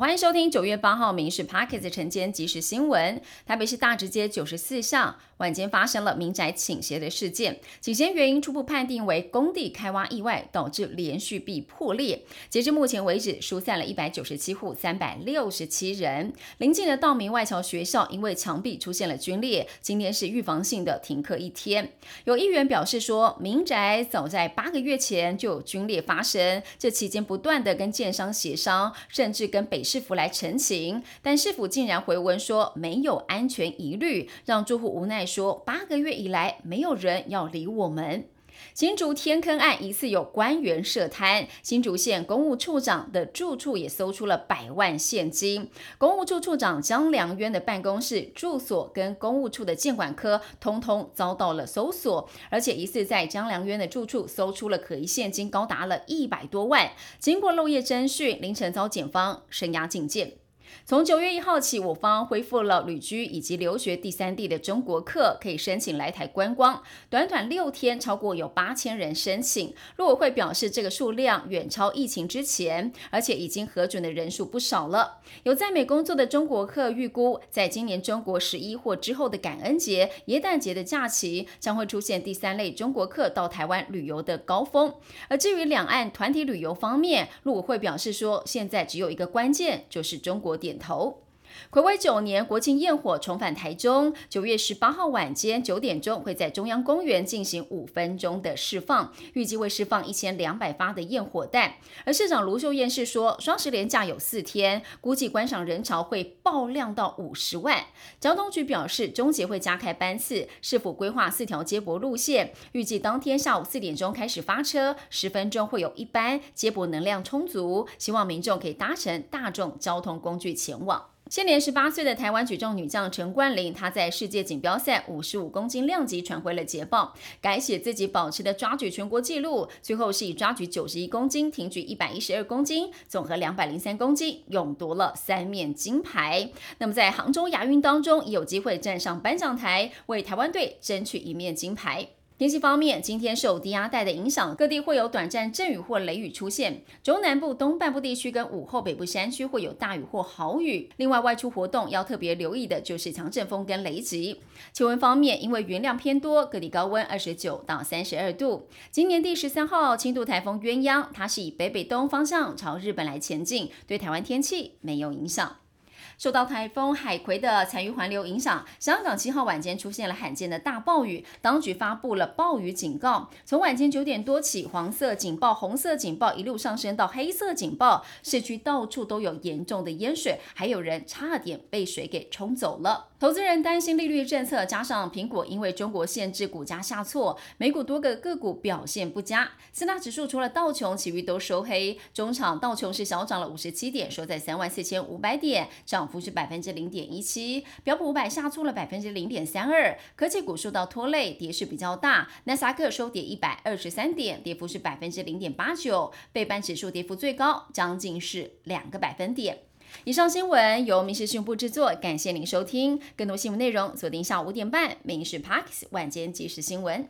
欢迎收听九月八号《民事 Pockets》晨间即时新闻。台北市大直街九十四巷晚间发生了民宅倾斜的事件，起先原因初步判定为工地开挖意外导致连续壁破裂。截至目前为止，疏散了一百九十七户三百六十七人。临近的道明外侨学校因为墙壁出现了龟裂，今天是预防性的停课一天。有议员表示说，民宅早在八个月前就有龟裂发生，这期间不断的跟建商协商，甚至跟北市府来澄清，但市府竟然回文说没有安全疑虑，让住户无奈说八个月以来没有人要理我们。新竹天坑案疑似有官员涉贪，新竹县公务处长的住处也搜出了百万现金。公务处处长江良渊的办公室、住所跟公务处的监管科通通遭到了搜索，而且疑似在江良渊的住处搜出了可疑现金高达了一百多万。经过漏夜侦讯，凌晨遭检方声押禁见。从九月一号起，我方恢复了旅居以及留学第三地的中国客可以申请来台观光。短短六天，超过有八千人申请。陆委会表示，这个数量远超疫情之前，而且已经核准的人数不少了。有在美工作的中国客预估，在今年中国十一或之后的感恩节、耶诞节的假期，将会出现第三类中国客到台湾旅游的高峰。而至于两岸团体旅游方面，陆委会表示说，现在只有一个关键，就是中国。点头。暌违九年，国庆焰火重返台中。九月十八号晚间九点钟，会在中央公园进行五分钟的释放，预计会释放一千两百发的焰火弹。而市长卢秀燕是说，双十连假有四天，估计观赏人潮会爆量到五十万。交通局表示，中捷会加开班次，是否规划四条接驳路线？预计当天下午四点钟开始发车，十分钟会有一班，接驳能量充足，希望民众可以搭乘大众交通工具前往。现年十八岁的台湾举重女将陈冠霖，她在世界锦标赛五十五公斤量级传回了捷报，改写自己保持的抓举全国纪录。最后是以抓举九十一公斤、挺举一百一十二公斤、总和两百零三公斤，勇夺了三面金牌。那么在杭州亚运当中，也有机会站上颁奖台，为台湾队争取一面金牌。天气方面，今天受低压带的影响，各地会有短暂阵雨或雷雨出现。中南部东半部地区跟午后北部山区会有大雨或豪雨。另外，外出活动要特别留意的就是强阵风跟雷击。气温方面，因为云量偏多，各地高温二十九到三十二度。今年第十三号轻度台风鸳鸯，它是以北北东方向朝日本来前进，对台湾天气没有影响。受到台风海葵的残余环流影响，香港七号晚间出现了罕见的大暴雨，当局发布了暴雨警告。从晚间九点多起，黄色警报、红色警报一路上升到黑色警报，市区到处都有严重的淹水，还有人差点被水给冲走了。投资人担心利率政策，加上苹果因为中国限制股价下挫，美股多个个股表现不佳。四大指数除了道琼，其余都收黑。中场道琼是小涨了五十七点，收在三万四千五百点，涨幅是百分之零点一七。标普五百下挫了百分之零点三二。科技股受到拖累，跌势比较大。纳斯达克收跌一百二十三点，跌幅是百分之零点八九。倍半指数跌幅最高，将近是两个百分点。以上新闻由民事讯部制作，感谢您收听。更多新闻内容，锁定下午五点半《民事 Parks 晚间即时新闻》。